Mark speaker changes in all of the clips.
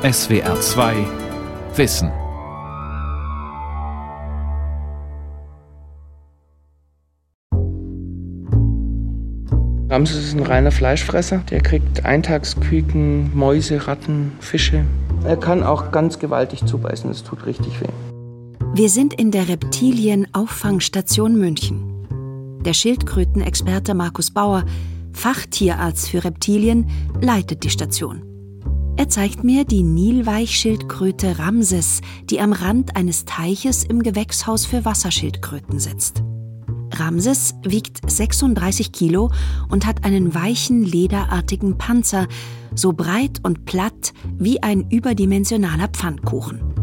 Speaker 1: SWR 2 Wissen.
Speaker 2: Ramses ist ein reiner Fleischfresser. Der kriegt Eintagsküken, Mäuse, Ratten, Fische. Er kann auch ganz gewaltig zubeißen. Es tut richtig weh.
Speaker 3: Wir sind in der Reptilien-Auffangstation München. Der Schildkrötenexperte Markus Bauer, Fachtierarzt für Reptilien, leitet die Station. Er zeigt mir die Nilweichschildkröte Ramses, die am Rand eines Teiches im Gewächshaus für Wasserschildkröten sitzt. Ramses wiegt 36 Kilo und hat einen weichen, lederartigen Panzer, so breit und platt wie ein überdimensionaler Pfannkuchen.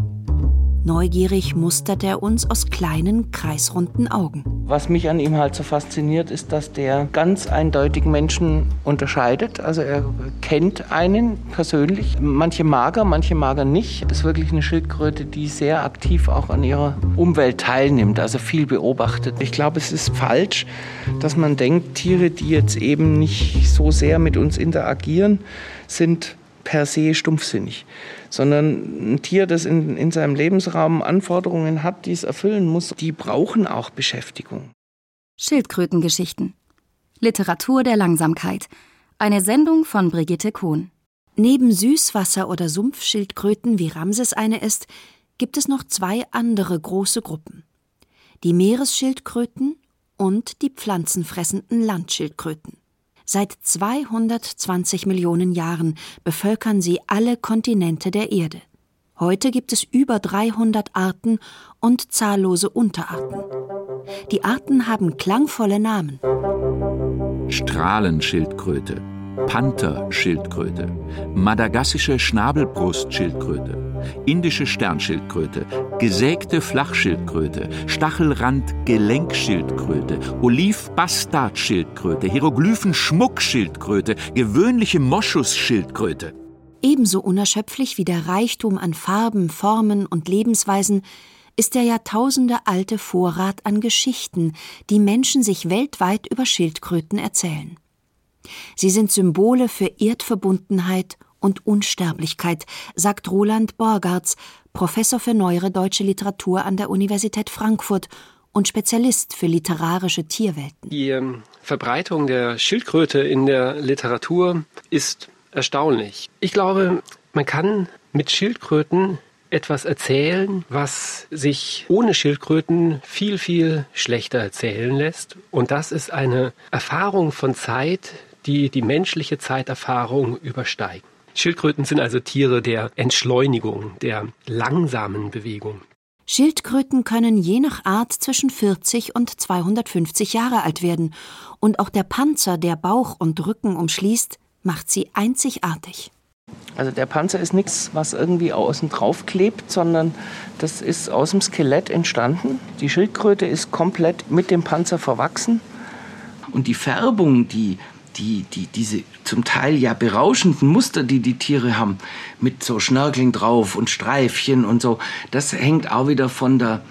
Speaker 3: Neugierig mustert er uns aus kleinen, kreisrunden Augen.
Speaker 2: Was mich an ihm halt so fasziniert, ist, dass der ganz eindeutig Menschen unterscheidet. Also er kennt einen persönlich. Manche mag er, manche mag er nicht. Das ist wirklich eine Schildkröte, die sehr aktiv auch an ihrer Umwelt teilnimmt, also viel beobachtet. Ich glaube, es ist falsch, dass man denkt, Tiere, die jetzt eben nicht so sehr mit uns interagieren, sind per se stumpfsinnig, sondern ein Tier, das in, in seinem Lebensraum Anforderungen hat, die es erfüllen muss, die brauchen auch Beschäftigung.
Speaker 3: Schildkrötengeschichten. Literatur der Langsamkeit. Eine Sendung von Brigitte Kohn. Neben Süßwasser- oder Sumpfschildkröten, wie Ramses eine ist, gibt es noch zwei andere große Gruppen. Die Meeresschildkröten und die pflanzenfressenden Landschildkröten. Seit 220 Millionen Jahren bevölkern sie alle Kontinente der Erde. Heute gibt es über 300 Arten und zahllose Unterarten. Die Arten haben klangvolle Namen.
Speaker 4: Strahlenschildkröte, Pantherschildkröte, madagassische Schnabelbrustschildkröte, indische Sternschildkröte, gesägte Flachschildkröte, Stachelrand-Gelenkschildkröte, Oliv-Bastardschildkröte, Hieroglyphen-Schmuckschildkröte, gewöhnliche Moschusschildkröte.
Speaker 3: Ebenso unerschöpflich wie der Reichtum an Farben, Formen und Lebensweisen ist der jahrtausendealte Vorrat an Geschichten, die Menschen sich weltweit über Schildkröten erzählen. Sie sind Symbole für Erdverbundenheit und Unsterblichkeit, sagt Roland Borgartz, Professor für neuere deutsche Literatur an der Universität Frankfurt und Spezialist für literarische Tierwelten.
Speaker 5: Die ähm, Verbreitung der Schildkröte in der Literatur ist erstaunlich. Ich glaube, man kann mit Schildkröten etwas erzählen, was sich ohne Schildkröten viel, viel schlechter erzählen lässt. Und das ist eine Erfahrung von Zeit, die die menschliche Zeiterfahrung übersteigt. Schildkröten sind also Tiere der Entschleunigung, der langsamen Bewegung.
Speaker 3: Schildkröten können je nach Art zwischen 40 und 250 Jahre alt werden, und auch der Panzer, der Bauch und Rücken umschließt, macht sie einzigartig.
Speaker 2: Also der Panzer ist nichts, was irgendwie außen drauf klebt, sondern das ist aus dem Skelett entstanden. Die Schildkröte ist komplett mit dem Panzer verwachsen. Und die Färbung, die die, die, diese zum Teil ja berauschenden Muster, die die Tiere haben, mit so Schnörkeln drauf und Streifchen und so, das hängt auch wieder von der,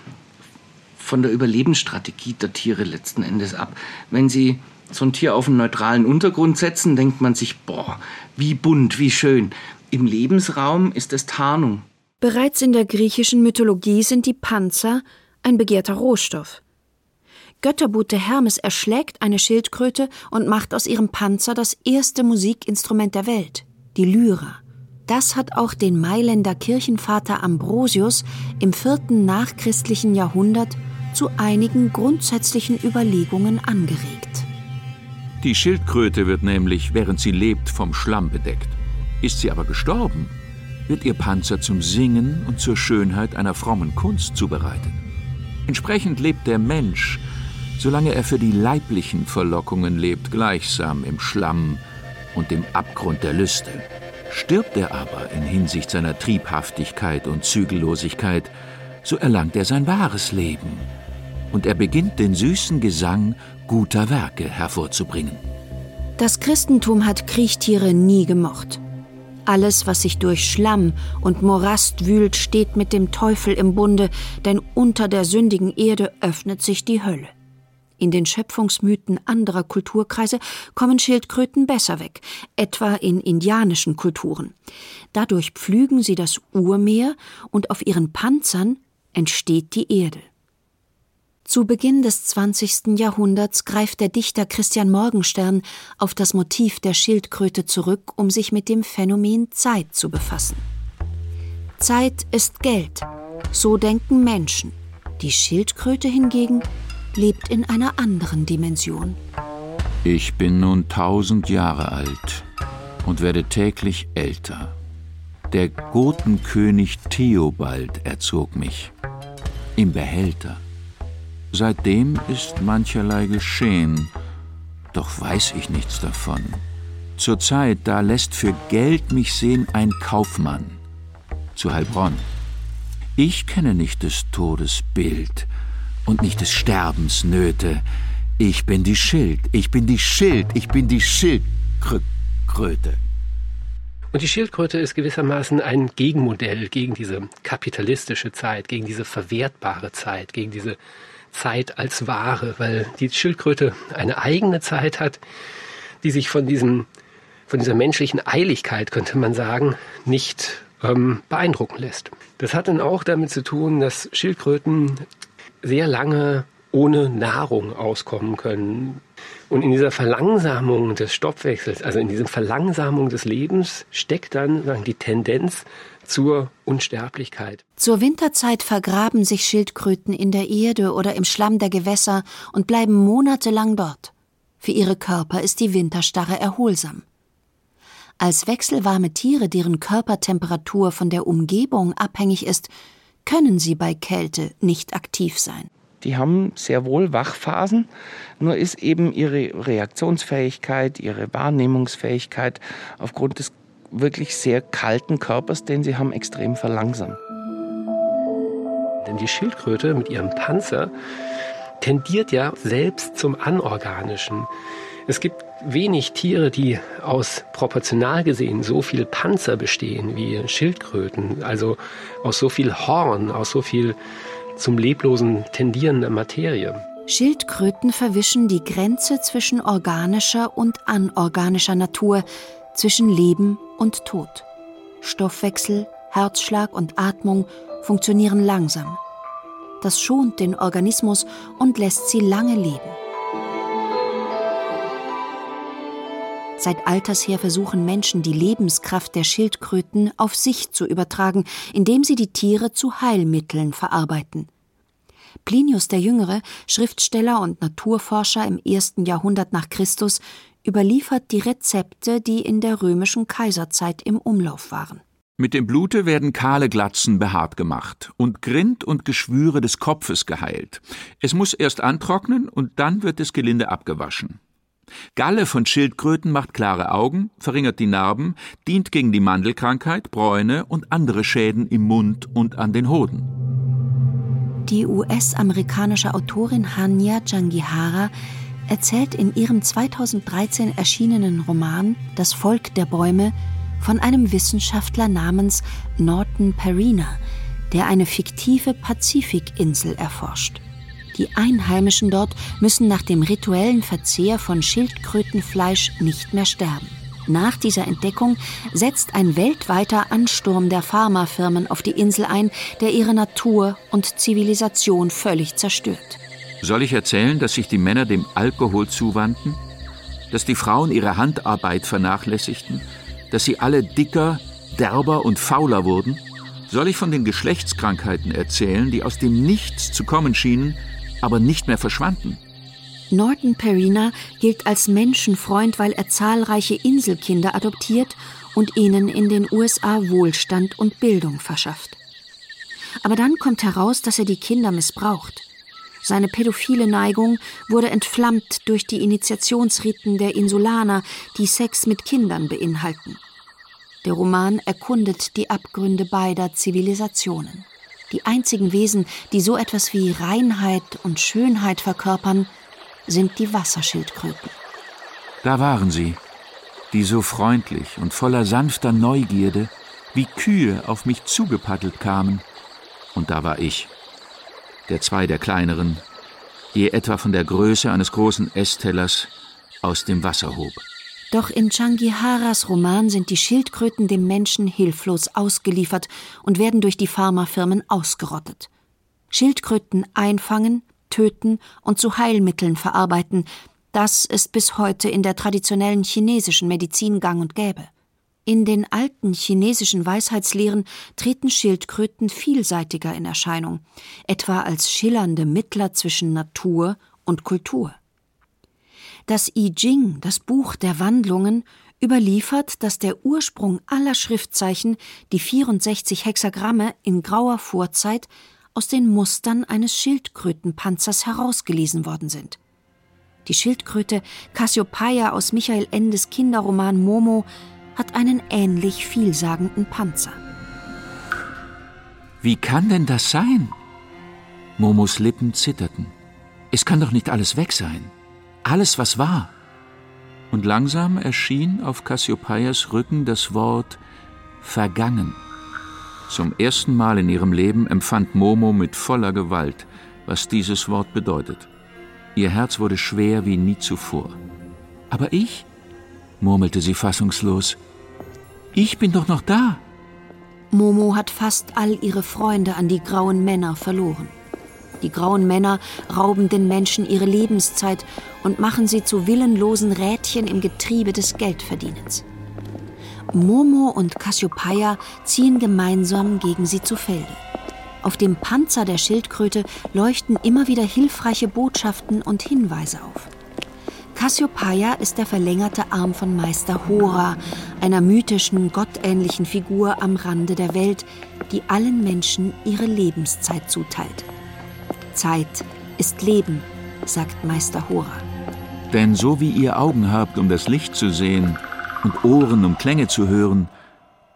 Speaker 2: von der Überlebensstrategie der Tiere letzten Endes ab. Wenn sie so ein Tier auf einen neutralen Untergrund setzen, denkt man sich, boah, wie bunt, wie schön. Im Lebensraum ist es Tarnung.
Speaker 3: Bereits in der griechischen Mythologie sind die Panzer ein begehrter Rohstoff. Götterbote Hermes erschlägt eine Schildkröte und macht aus ihrem Panzer das erste Musikinstrument der Welt, die Lyra. Das hat auch den Mailänder Kirchenvater Ambrosius im vierten nachchristlichen Jahrhundert zu einigen grundsätzlichen Überlegungen angeregt.
Speaker 4: Die Schildkröte wird nämlich, während sie lebt, vom Schlamm bedeckt. Ist sie aber gestorben, wird ihr Panzer zum Singen und zur Schönheit einer frommen Kunst zubereitet. Entsprechend lebt der Mensch, solange er für die leiblichen Verlockungen lebt, gleichsam im Schlamm und dem Abgrund der Lüste. Stirbt er aber in Hinsicht seiner Triebhaftigkeit und Zügellosigkeit, so erlangt er sein wahres Leben und er beginnt den süßen Gesang guter Werke hervorzubringen.
Speaker 3: Das Christentum hat Kriechtiere nie gemocht. Alles, was sich durch Schlamm und Morast wühlt, steht mit dem Teufel im Bunde, denn unter der sündigen Erde öffnet sich die Hölle. In den Schöpfungsmythen anderer Kulturkreise kommen Schildkröten besser weg, etwa in indianischen Kulturen. Dadurch pflügen sie das Urmeer und auf ihren Panzern entsteht die Erde. Zu Beginn des 20. Jahrhunderts greift der Dichter Christian Morgenstern auf das Motiv der Schildkröte zurück, um sich mit dem Phänomen Zeit zu befassen. Zeit ist Geld, so denken Menschen. Die Schildkröte hingegen lebt in einer anderen Dimension.
Speaker 4: Ich bin nun tausend Jahre alt und werde täglich älter. Der Gotenkönig Theobald erzog mich im Behälter. Seitdem ist mancherlei geschehen, doch weiß ich nichts davon. Zur Zeit, da lässt für Geld mich sehen ein Kaufmann zu Heilbronn. Ich kenne nicht des Todes Bild, und nicht des Sterbens Nöte. Ich bin die Schild, ich bin die Schild, ich bin die Schildkröte.
Speaker 5: Und die Schildkröte ist gewissermaßen ein Gegenmodell gegen diese kapitalistische Zeit, gegen diese verwertbare Zeit, gegen diese Zeit als Ware, weil die Schildkröte eine eigene Zeit hat, die sich von diesem, von dieser menschlichen Eiligkeit, könnte man sagen, nicht ähm, beeindrucken lässt. Das hat dann auch damit zu tun, dass Schildkröten sehr lange ohne Nahrung auskommen können. Und in dieser Verlangsamung des Stoffwechsels, also in dieser Verlangsamung des Lebens, steckt dann die Tendenz zur Unsterblichkeit.
Speaker 3: Zur Winterzeit vergraben sich Schildkröten in der Erde oder im Schlamm der Gewässer und bleiben monatelang dort. Für ihre Körper ist die Winterstarre erholsam. Als wechselwarme Tiere, deren Körpertemperatur von der Umgebung abhängig ist, können sie bei Kälte nicht aktiv sein.
Speaker 2: Die haben sehr wohl Wachphasen, nur ist eben ihre Reaktionsfähigkeit, ihre Wahrnehmungsfähigkeit aufgrund des wirklich sehr kalten Körpers, den sie haben, extrem verlangsamt.
Speaker 5: Denn die Schildkröte mit ihrem Panzer tendiert ja selbst zum Anorganischen. Es gibt wenig Tiere, die aus proportional gesehen so viel Panzer bestehen wie Schildkröten, also aus so viel Horn, aus so viel zum Leblosen tendierender Materie.
Speaker 3: Schildkröten verwischen die Grenze zwischen organischer und anorganischer Natur, zwischen Leben und Tod. Stoffwechsel, Herzschlag und Atmung funktionieren langsam. Das schont den Organismus und lässt sie lange leben. Seit alters her versuchen Menschen, die Lebenskraft der Schildkröten auf sich zu übertragen, indem sie die Tiere zu Heilmitteln verarbeiten. Plinius der Jüngere, Schriftsteller und Naturforscher im ersten Jahrhundert nach Christus, überliefert die Rezepte, die in der römischen Kaiserzeit im Umlauf waren.
Speaker 4: Mit dem Blute werden kahle Glatzen behaart gemacht und Grind und Geschwüre des Kopfes geheilt. Es muss erst antrocknen und dann wird es gelinde abgewaschen. Galle von Schildkröten macht klare Augen, verringert die Narben, dient gegen die Mandelkrankheit, Bräune und andere Schäden im Mund und an den Hoden.
Speaker 3: Die US-amerikanische Autorin Hanya Jangihara erzählt in ihrem 2013 erschienenen Roman Das Volk der Bäume von einem Wissenschaftler namens Norton Perina, der eine fiktive Pazifikinsel erforscht. Die Einheimischen dort müssen nach dem rituellen Verzehr von Schildkrötenfleisch nicht mehr sterben. Nach dieser Entdeckung setzt ein weltweiter Ansturm der Pharmafirmen auf die Insel ein, der ihre Natur und Zivilisation völlig zerstört.
Speaker 4: Soll ich erzählen, dass sich die Männer dem Alkohol zuwandten? Dass die Frauen ihre Handarbeit vernachlässigten? Dass sie alle dicker, derber und fauler wurden? Soll ich von den Geschlechtskrankheiten erzählen, die aus dem Nichts zu kommen schienen aber nicht mehr verschwanden.
Speaker 3: Norton Perina gilt als Menschenfreund, weil er zahlreiche Inselkinder adoptiert und ihnen in den USA Wohlstand und Bildung verschafft. Aber dann kommt heraus, dass er die Kinder missbraucht. Seine pädophile Neigung wurde entflammt durch die Initiationsriten der Insulaner, die Sex mit Kindern beinhalten. Der Roman erkundet die Abgründe beider Zivilisationen. Die einzigen Wesen, die so etwas wie Reinheit und Schönheit verkörpern, sind die Wasserschildkröten.
Speaker 4: Da waren sie, die so freundlich und voller sanfter Neugierde wie Kühe auf mich zugepaddelt kamen. Und da war ich, der zwei der kleineren, je etwa von der Größe eines großen Esstellers aus dem Wasser hob.
Speaker 3: Doch in Changiharas Roman sind die Schildkröten dem Menschen hilflos ausgeliefert und werden durch die Pharmafirmen ausgerottet. Schildkröten einfangen, töten und zu Heilmitteln verarbeiten, das ist bis heute in der traditionellen chinesischen Medizin gang und gäbe. In den alten chinesischen Weisheitslehren treten Schildkröten vielseitiger in Erscheinung, etwa als schillernde Mittler zwischen Natur und Kultur. Das I Ching, das Buch der Wandlungen, überliefert, dass der Ursprung aller Schriftzeichen, die 64 Hexagramme in grauer Vorzeit, aus den Mustern eines Schildkrötenpanzers herausgelesen worden sind. Die Schildkröte Cassiopeia aus Michael Endes Kinderroman Momo hat einen ähnlich vielsagenden Panzer.
Speaker 4: Wie kann denn das sein? Momos Lippen zitterten. Es kann doch nicht alles weg sein. Alles, was war. Und langsam erschien auf Cassiopeias Rücken das Wort vergangen. Zum ersten Mal in ihrem Leben empfand Momo mit voller Gewalt, was dieses Wort bedeutet. Ihr Herz wurde schwer wie nie zuvor. Aber ich? murmelte sie fassungslos. Ich bin doch noch da.
Speaker 3: Momo hat fast all ihre Freunde an die grauen Männer verloren. Die grauen Männer rauben den Menschen ihre Lebenszeit und machen sie zu willenlosen Rädchen im Getriebe des Geldverdienens. Momo und Cassiopeia ziehen gemeinsam gegen sie zu Felde. Auf dem Panzer der Schildkröte leuchten immer wieder hilfreiche Botschaften und Hinweise auf. Cassiopeia ist der verlängerte Arm von Meister Hora, einer mythischen, gottähnlichen Figur am Rande der Welt, die allen Menschen ihre Lebenszeit zuteilt. Zeit ist Leben, sagt Meister Hora.
Speaker 4: Denn so wie ihr Augen habt, um das Licht zu sehen, und Ohren, um Klänge zu hören,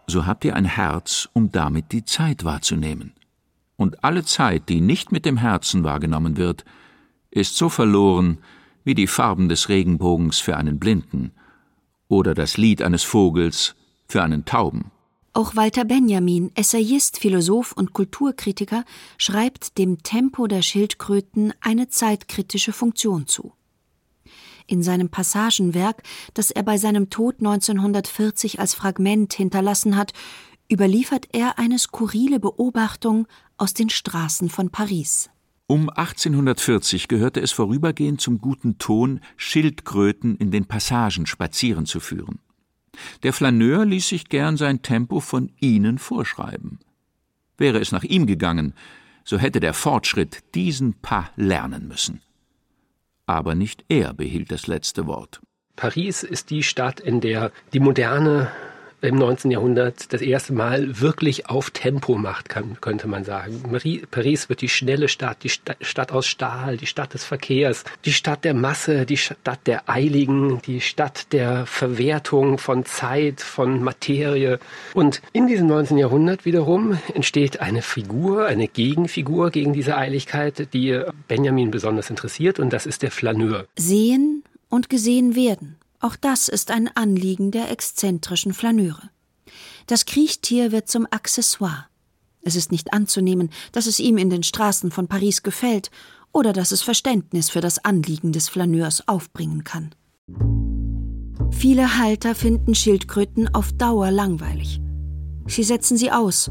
Speaker 4: so habt ihr ein Herz, um damit die Zeit wahrzunehmen. Und alle Zeit, die nicht mit dem Herzen wahrgenommen wird, ist so verloren, wie die Farben des Regenbogens für einen Blinden oder das Lied eines Vogels für einen Tauben.
Speaker 3: Auch Walter Benjamin, Essayist, Philosoph und Kulturkritiker, schreibt dem Tempo der Schildkröten eine zeitkritische Funktion zu. In seinem Passagenwerk, das er bei seinem Tod 1940 als Fragment hinterlassen hat, überliefert er eine skurrile Beobachtung aus den Straßen von Paris.
Speaker 4: Um 1840 gehörte es vorübergehend zum guten Ton, Schildkröten in den Passagen spazieren zu führen. Der Flaneur ließ sich gern sein Tempo von ihnen vorschreiben. Wäre es nach ihm gegangen, so hätte der Fortschritt diesen Pas lernen müssen. Aber nicht er behielt das letzte Wort.
Speaker 5: Paris ist die Stadt, in der die moderne im 19. Jahrhundert das erste Mal wirklich auf Tempo macht, kann, könnte man sagen. Paris wird die schnelle Stadt, die Stadt aus Stahl, die Stadt des Verkehrs, die Stadt der Masse, die Stadt der Eiligen, die Stadt der Verwertung von Zeit, von Materie. Und in diesem 19. Jahrhundert wiederum entsteht eine Figur, eine Gegenfigur gegen diese Eiligkeit, die Benjamin besonders interessiert, und das ist der Flaneur.
Speaker 3: Sehen und gesehen werden. Auch das ist ein Anliegen der exzentrischen Flaneure. Das Kriechtier wird zum Accessoire. Es ist nicht anzunehmen, dass es ihm in den Straßen von Paris gefällt oder dass es Verständnis für das Anliegen des Flaneurs aufbringen kann. Viele Halter finden Schildkröten auf Dauer langweilig. Sie setzen sie aus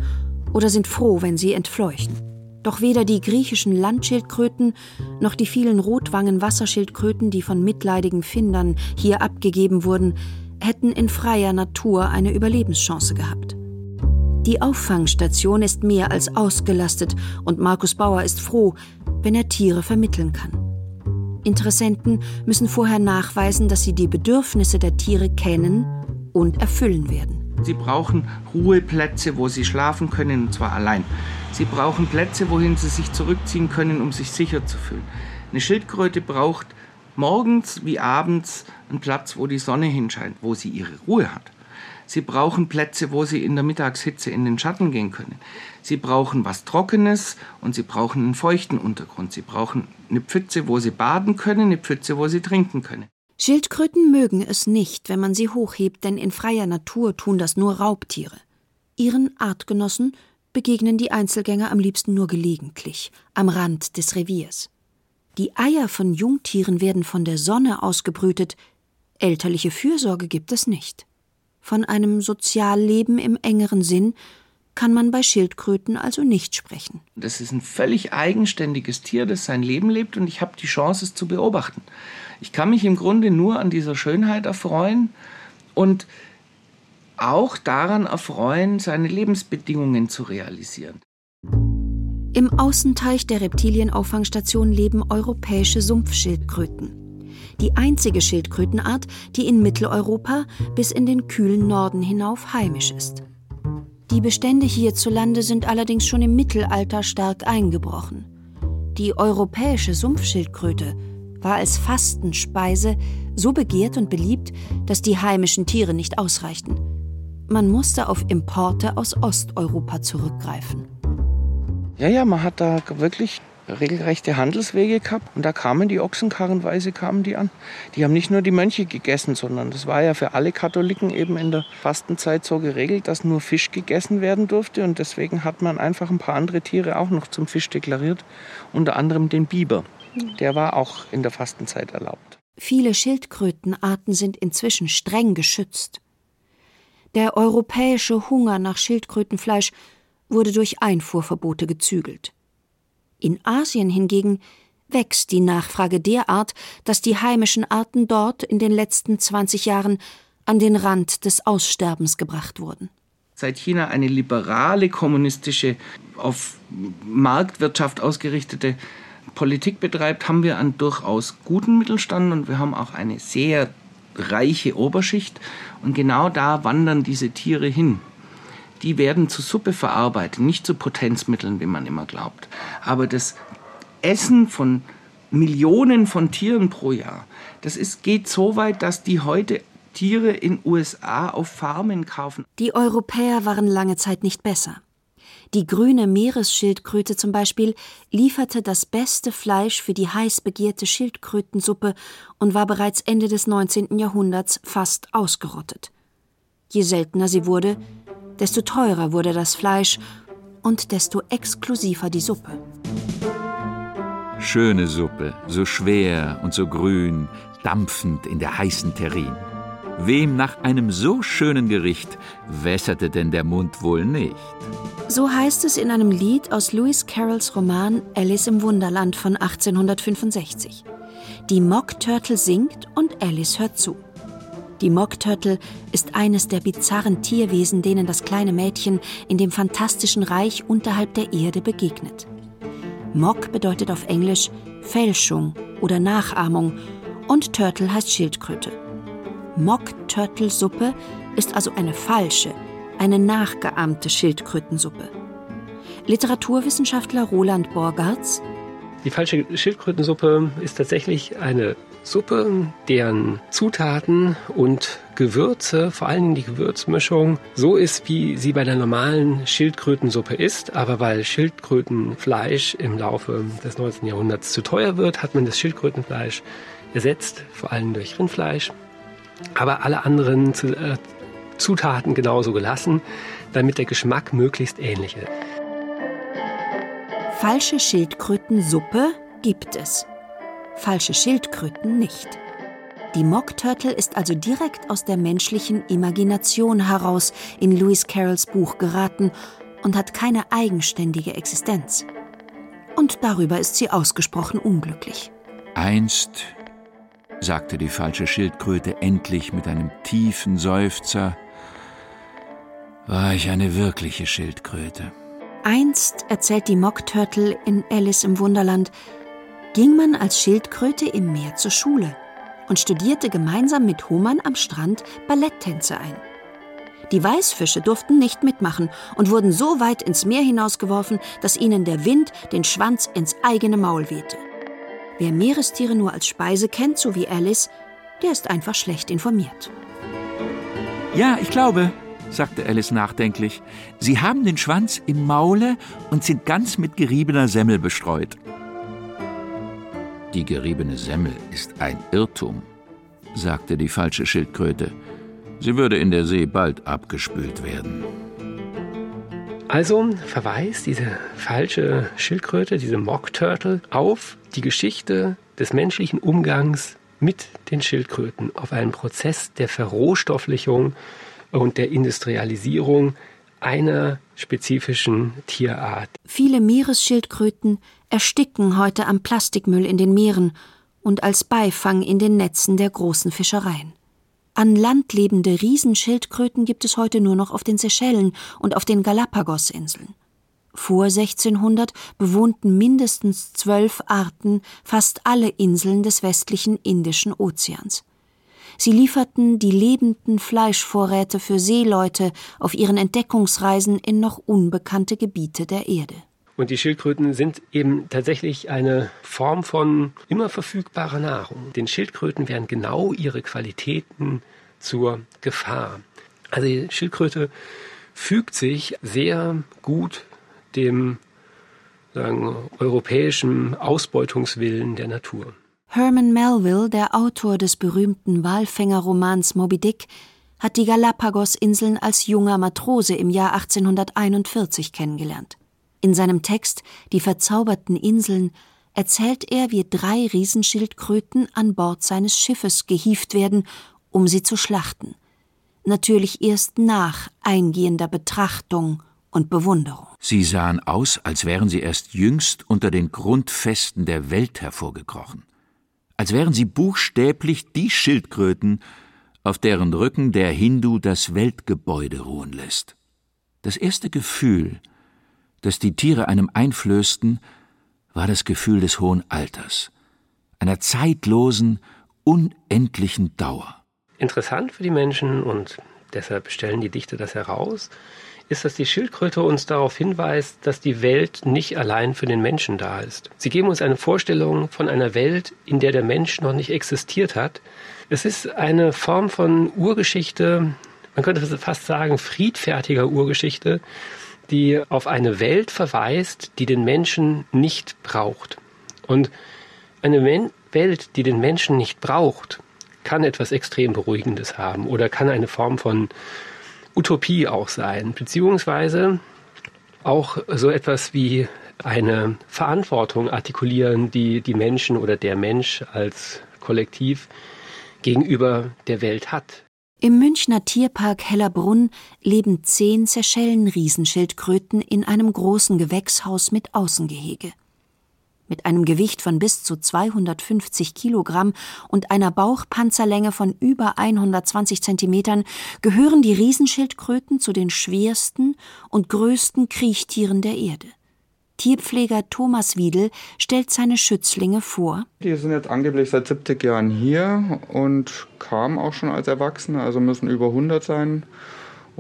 Speaker 3: oder sind froh, wenn sie entfleuchen. Doch weder die griechischen Landschildkröten noch die vielen Rotwangen-Wasserschildkröten, die von mitleidigen Findern hier abgegeben wurden, hätten in freier Natur eine Überlebenschance gehabt. Die Auffangstation ist mehr als ausgelastet und Markus Bauer ist froh, wenn er Tiere vermitteln kann. Interessenten müssen vorher nachweisen, dass sie die Bedürfnisse der Tiere kennen und erfüllen werden.
Speaker 2: Sie brauchen Ruheplätze, wo sie schlafen können, und zwar allein. Sie brauchen Plätze, wohin sie sich zurückziehen können, um sich sicher zu fühlen. Eine Schildkröte braucht morgens wie abends einen Platz, wo die Sonne hinscheint, wo sie ihre Ruhe hat. Sie brauchen Plätze, wo sie in der Mittagshitze in den Schatten gehen können. Sie brauchen was Trockenes und sie brauchen einen feuchten Untergrund. Sie brauchen eine Pfütze, wo sie baden können, eine Pfütze, wo sie trinken können.
Speaker 3: Schildkröten mögen es nicht, wenn man sie hochhebt, denn in freier Natur tun das nur Raubtiere. Ihren Artgenossen begegnen die Einzelgänger am liebsten nur gelegentlich, am Rand des Reviers. Die Eier von Jungtieren werden von der Sonne ausgebrütet. Elterliche Fürsorge gibt es nicht. Von einem Sozialleben im engeren Sinn kann man bei Schildkröten also nicht sprechen.
Speaker 2: Das ist ein völlig eigenständiges Tier, das sein Leben lebt und ich habe die Chance, es zu beobachten. Ich kann mich im Grunde nur an dieser Schönheit erfreuen und auch daran erfreuen, seine Lebensbedingungen zu realisieren.
Speaker 3: Im Außenteich der Reptilienauffangstation leben europäische Sumpfschildkröten. Die einzige Schildkrötenart, die in Mitteleuropa bis in den kühlen Norden hinauf heimisch ist. Die Bestände hierzulande sind allerdings schon im Mittelalter stark eingebrochen. Die europäische Sumpfschildkröte war als Fastenspeise so begehrt und beliebt, dass die heimischen Tiere nicht ausreichten. Man musste auf Importe aus Osteuropa zurückgreifen.
Speaker 2: Ja, ja, man hat da wirklich regelrechte Handelswege gehabt und da kamen die Ochsenkarrenweise kamen die an. Die haben nicht nur die Mönche gegessen, sondern das war ja für alle Katholiken eben in der Fastenzeit so geregelt, dass nur Fisch gegessen werden durfte und deswegen hat man einfach ein paar andere Tiere auch noch zum Fisch deklariert, unter anderem den Biber. Der war auch in der Fastenzeit erlaubt.
Speaker 3: Viele Schildkrötenarten sind inzwischen streng geschützt. Der europäische Hunger nach Schildkrötenfleisch wurde durch Einfuhrverbote gezügelt. In Asien hingegen wächst die Nachfrage derart, dass die heimischen Arten dort in den letzten 20 Jahren an den Rand des Aussterbens gebracht wurden.
Speaker 2: Seit China eine liberale, kommunistische, auf Marktwirtschaft ausgerichtete Politik betreibt, haben wir einen durchaus guten Mittelstand und wir haben auch eine sehr reiche Oberschicht. Und genau da wandern diese Tiere hin die werden zu Suppe verarbeitet, nicht zu Potenzmitteln, wie man immer glaubt. Aber das Essen von Millionen von Tieren pro Jahr, das ist, geht so weit, dass die heute Tiere in USA auf Farmen kaufen.
Speaker 3: Die Europäer waren lange Zeit nicht besser. Die grüne Meeresschildkröte zum Beispiel lieferte das beste Fleisch für die heiß begehrte Schildkrötensuppe und war bereits Ende des 19. Jahrhunderts fast ausgerottet. Je seltener sie wurde, desto teurer wurde das Fleisch und desto exklusiver die Suppe.
Speaker 4: Schöne Suppe, so schwer und so grün, dampfend in der heißen Terrin. Wem nach einem so schönen Gericht wässerte denn der Mund wohl nicht?
Speaker 3: So heißt es in einem Lied aus Lewis Carrolls Roman Alice im Wunderland von 1865. Die Mock Turtle singt und Alice hört zu. Die Mock Turtle ist eines der bizarren Tierwesen, denen das kleine Mädchen in dem fantastischen Reich unterhalb der Erde begegnet. Mock bedeutet auf Englisch Fälschung oder Nachahmung und Turtle heißt Schildkröte. Mock-Turtle-Suppe ist also eine falsche, eine nachgeahmte Schildkrötensuppe. Literaturwissenschaftler Roland Borgartz
Speaker 5: die falsche Schildkrötensuppe ist tatsächlich eine Suppe, deren Zutaten und Gewürze, vor Dingen die Gewürzmischung, so ist, wie sie bei der normalen Schildkrötensuppe ist. Aber weil Schildkrötenfleisch im Laufe des 19. Jahrhunderts zu teuer wird, hat man das Schildkrötenfleisch ersetzt, vor allem durch Rindfleisch. Aber alle anderen äh, Zutaten genauso gelassen, damit der Geschmack möglichst ähnlich ist.
Speaker 3: Falsche Schildkrötensuppe gibt es falsche Schildkröten nicht. Die Mock Turtle ist also direkt aus der menschlichen Imagination heraus in Lewis Carrolls Buch geraten und hat keine eigenständige Existenz. Und darüber ist sie ausgesprochen unglücklich.
Speaker 4: Einst, sagte die falsche Schildkröte endlich mit einem tiefen Seufzer, war ich eine wirkliche Schildkröte.
Speaker 3: Einst, erzählt die Mock Turtle in Alice im Wunderland, ging man als Schildkröte im Meer zur Schule und studierte gemeinsam mit Hohmann am Strand Balletttänze ein. Die Weißfische durften nicht mitmachen und wurden so weit ins Meer hinausgeworfen, dass ihnen der Wind den Schwanz ins eigene Maul wehte. Wer Meerestiere nur als Speise kennt, so wie Alice, der ist einfach schlecht informiert.
Speaker 4: Ja, ich glaube, sagte Alice nachdenklich, Sie haben den Schwanz im Maule und sind ganz mit geriebener Semmel bestreut. Die geriebene Semmel ist ein Irrtum, sagte die falsche Schildkröte. Sie würde in der See bald abgespült werden.
Speaker 5: Also verweist diese falsche Schildkröte, diese Mock Turtle, auf die Geschichte des menschlichen Umgangs mit den Schildkröten, auf einen Prozess der Verrohstofflichung und der Industrialisierung einer spezifischen Tierart.
Speaker 3: Viele Meeresschildkröten ersticken heute am Plastikmüll in den Meeren und als Beifang in den Netzen der großen Fischereien. An Land lebende Riesenschildkröten gibt es heute nur noch auf den Seychellen und auf den Galapagosinseln. Vor 1600 bewohnten mindestens zwölf Arten fast alle Inseln des westlichen Indischen Ozeans. Sie lieferten die lebenden Fleischvorräte für Seeleute auf ihren Entdeckungsreisen in noch unbekannte Gebiete der Erde.
Speaker 5: Und die Schildkröten sind eben tatsächlich eine Form von immer verfügbarer Nahrung. Den Schildkröten werden genau ihre Qualitäten zur Gefahr. Also die Schildkröte fügt sich sehr gut dem sagen, europäischen Ausbeutungswillen der Natur.
Speaker 3: Herman Melville, der Autor des berühmten Walfängerromans Moby Dick, hat die Galapagosinseln als junger Matrose im Jahr 1841 kennengelernt. In seinem Text Die verzauberten Inseln erzählt er, wie drei Riesenschildkröten an Bord seines Schiffes gehievt werden, um sie zu schlachten. Natürlich erst nach eingehender Betrachtung und Bewunderung.
Speaker 4: Sie sahen aus, als wären sie erst jüngst unter den Grundfesten der Welt hervorgekrochen. Als wären sie buchstäblich die Schildkröten, auf deren Rücken der Hindu das Weltgebäude ruhen lässt. Das erste Gefühl, das die Tiere einem einflößten, war das Gefühl des hohen Alters, einer zeitlosen, unendlichen Dauer.
Speaker 5: Interessant für die Menschen und deshalb stellen die Dichter das heraus, ist, dass die Schildkröte uns darauf hinweist, dass die Welt nicht allein für den Menschen da ist. Sie geben uns eine Vorstellung von einer Welt, in der der Mensch noch nicht existiert hat. Es ist eine Form von Urgeschichte, man könnte fast sagen friedfertiger Urgeschichte, die auf eine Welt verweist, die den Menschen nicht braucht. Und eine Welt, die den Menschen nicht braucht, kann etwas extrem Beruhigendes haben oder kann eine Form von Utopie auch sein, beziehungsweise auch so etwas wie eine Verantwortung artikulieren, die die Menschen oder der Mensch als Kollektiv gegenüber der Welt hat.
Speaker 3: Im Münchner Tierpark Hellerbrunn leben zehn Seychellen-Riesenschildkröten in einem großen Gewächshaus mit Außengehege. Mit einem Gewicht von bis zu 250 Kilogramm und einer Bauchpanzerlänge von über 120 Zentimetern gehören die Riesenschildkröten zu den schwersten und größten Kriechtieren der Erde. Tierpfleger Thomas Wiedel stellt seine Schützlinge vor.
Speaker 6: Die sind jetzt angeblich seit 70 Jahren hier und kamen auch schon als Erwachsene, also müssen über 100 sein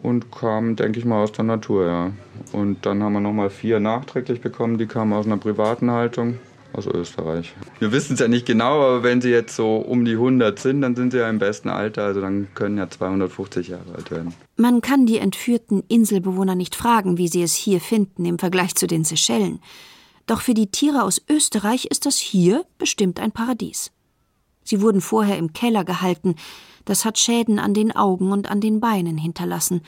Speaker 6: und kamen, denke ich mal, aus der Natur, ja. Und dann haben wir nochmal vier nachträglich bekommen, die kamen aus einer privaten Haltung aus Österreich. Wir wissen es ja nicht genau, aber wenn sie jetzt so um die 100 sind, dann sind sie ja im besten Alter, also dann können ja 250 Jahre alt werden.
Speaker 3: Man kann die entführten Inselbewohner nicht fragen, wie sie es hier finden im Vergleich zu den Seychellen. Doch für die Tiere aus Österreich ist das hier bestimmt ein Paradies. Sie wurden vorher im Keller gehalten, das hat Schäden an den Augen und an den Beinen hinterlassen.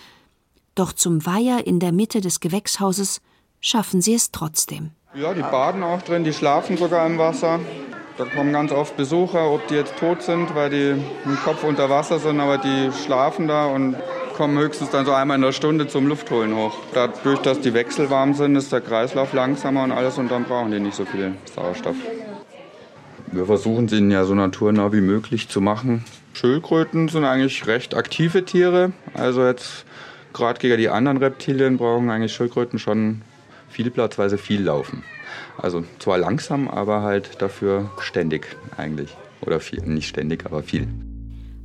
Speaker 3: Doch zum Weiher in der Mitte des Gewächshauses schaffen sie es trotzdem.
Speaker 6: Ja, die baden auch drin, die schlafen sogar im Wasser. Da kommen ganz oft Besucher, ob die jetzt tot sind, weil die im Kopf unter Wasser sind, aber die schlafen da und kommen höchstens dann so einmal in der Stunde zum Luftholen hoch. Dadurch, dass die Wechsel warm sind, ist der Kreislauf langsamer und alles und dann brauchen die nicht so viel Sauerstoff. Wir versuchen sie ja so naturnah wie möglich zu machen. Schildkröten sind eigentlich recht aktive Tiere. Also jetzt gerade gegen die anderen Reptilien brauchen eigentlich Schildkröten schon viel Platz, weil sie viel laufen. Also zwar langsam, aber halt dafür ständig eigentlich. Oder viel, nicht ständig, aber viel.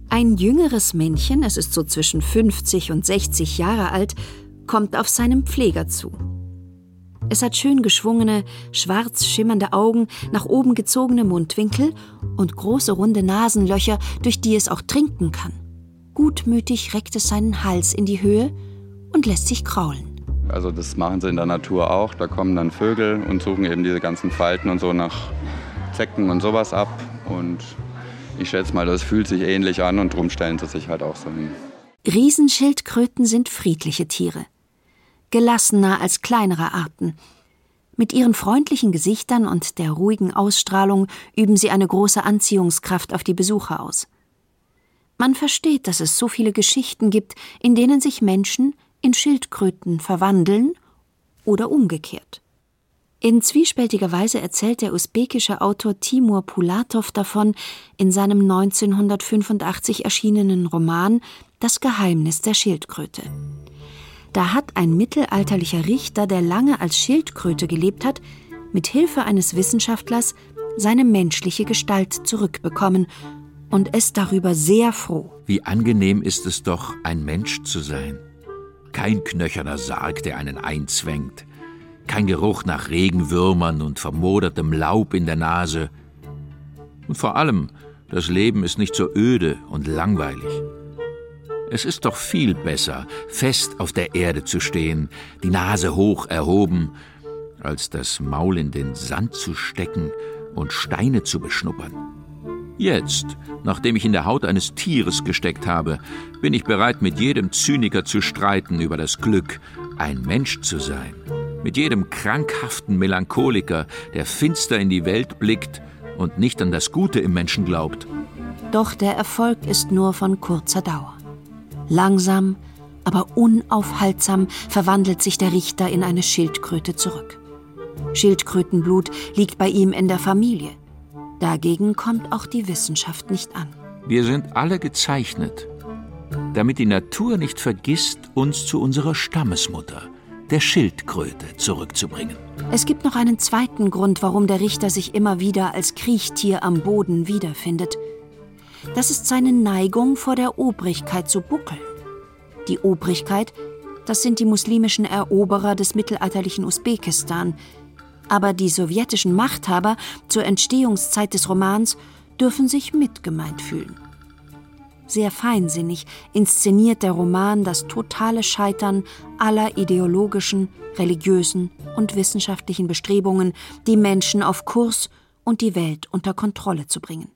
Speaker 3: Ein jüngeres Männchen, es ist so zwischen 50 und 60 Jahre alt, kommt auf seinen Pfleger zu. Es hat schön geschwungene, schwarz schimmernde Augen, nach oben gezogene Mundwinkel und große runde Nasenlöcher, durch die es auch trinken kann. Gutmütig reckt es seinen Hals in die Höhe und lässt sich kraulen.
Speaker 6: Also das machen sie in der Natur auch. Da kommen dann Vögel und suchen eben diese ganzen Falten und so nach Zecken und sowas ab. Und ich schätze mal, das fühlt sich ähnlich an und drum stellen sie sich halt auch so hin.
Speaker 3: Riesenschildkröten sind friedliche Tiere. Gelassener als kleinere Arten. Mit ihren freundlichen Gesichtern und der ruhigen Ausstrahlung üben sie eine große Anziehungskraft auf die Besucher aus. Man versteht, dass es so viele Geschichten gibt, in denen sich Menschen in Schildkröten verwandeln oder umgekehrt. In zwiespältiger Weise erzählt der usbekische Autor Timur Pulatov davon in seinem 1985 erschienenen Roman Das Geheimnis der Schildkröte. Da hat ein mittelalterlicher Richter, der lange als Schildkröte gelebt hat, mit Hilfe eines Wissenschaftlers seine menschliche Gestalt zurückbekommen und ist darüber sehr froh.
Speaker 4: Wie angenehm ist es doch, ein Mensch zu sein. Kein knöcherner Sarg, der einen einzwängt. Kein Geruch nach Regenwürmern und vermodertem Laub in der Nase. Und vor allem, das Leben ist nicht so öde und langweilig. Es ist doch viel besser, fest auf der Erde zu stehen, die Nase hoch erhoben, als das Maul in den Sand zu stecken und Steine zu beschnuppern. Jetzt, nachdem ich in der Haut eines Tieres gesteckt habe, bin ich bereit, mit jedem Zyniker zu streiten über das Glück, ein Mensch zu sein. Mit jedem krankhaften Melancholiker, der finster in die Welt blickt und nicht an das Gute im Menschen glaubt.
Speaker 3: Doch der Erfolg ist nur von kurzer Dauer. Langsam, aber unaufhaltsam verwandelt sich der Richter in eine Schildkröte zurück. Schildkrötenblut liegt bei ihm in der Familie. Dagegen kommt auch die Wissenschaft nicht an.
Speaker 4: Wir sind alle gezeichnet, damit die Natur nicht vergisst, uns zu unserer Stammesmutter, der Schildkröte, zurückzubringen.
Speaker 3: Es gibt noch einen zweiten Grund, warum der Richter sich immer wieder als Kriechtier am Boden wiederfindet – das ist seine Neigung vor der Obrigkeit zu buckeln. Die Obrigkeit, das sind die muslimischen Eroberer des mittelalterlichen Usbekistan. Aber die sowjetischen Machthaber zur Entstehungszeit des Romans dürfen sich mitgemeint fühlen. Sehr feinsinnig inszeniert der Roman das totale Scheitern aller ideologischen, religiösen und wissenschaftlichen Bestrebungen, die Menschen auf Kurs und die Welt unter Kontrolle zu bringen.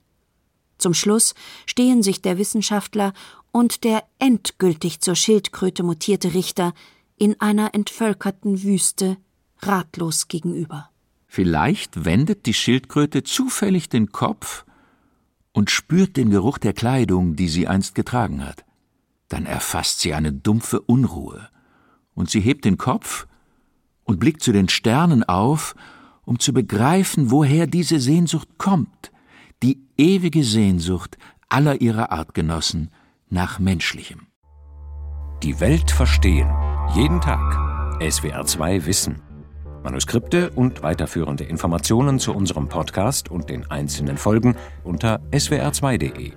Speaker 3: Zum Schluss stehen sich der Wissenschaftler und der endgültig zur Schildkröte mutierte Richter in einer entvölkerten Wüste ratlos gegenüber.
Speaker 4: Vielleicht wendet die Schildkröte zufällig den Kopf und spürt den Geruch der Kleidung, die sie einst getragen hat. Dann erfasst sie eine dumpfe Unruhe, und sie hebt den Kopf und blickt zu den Sternen auf, um zu begreifen, woher diese Sehnsucht kommt, ewige Sehnsucht aller ihrer Artgenossen nach Menschlichem.
Speaker 1: Die Welt verstehen. Jeden Tag. SWR 2 Wissen. Manuskripte und weiterführende Informationen zu unserem Podcast und den einzelnen Folgen unter swr2.de.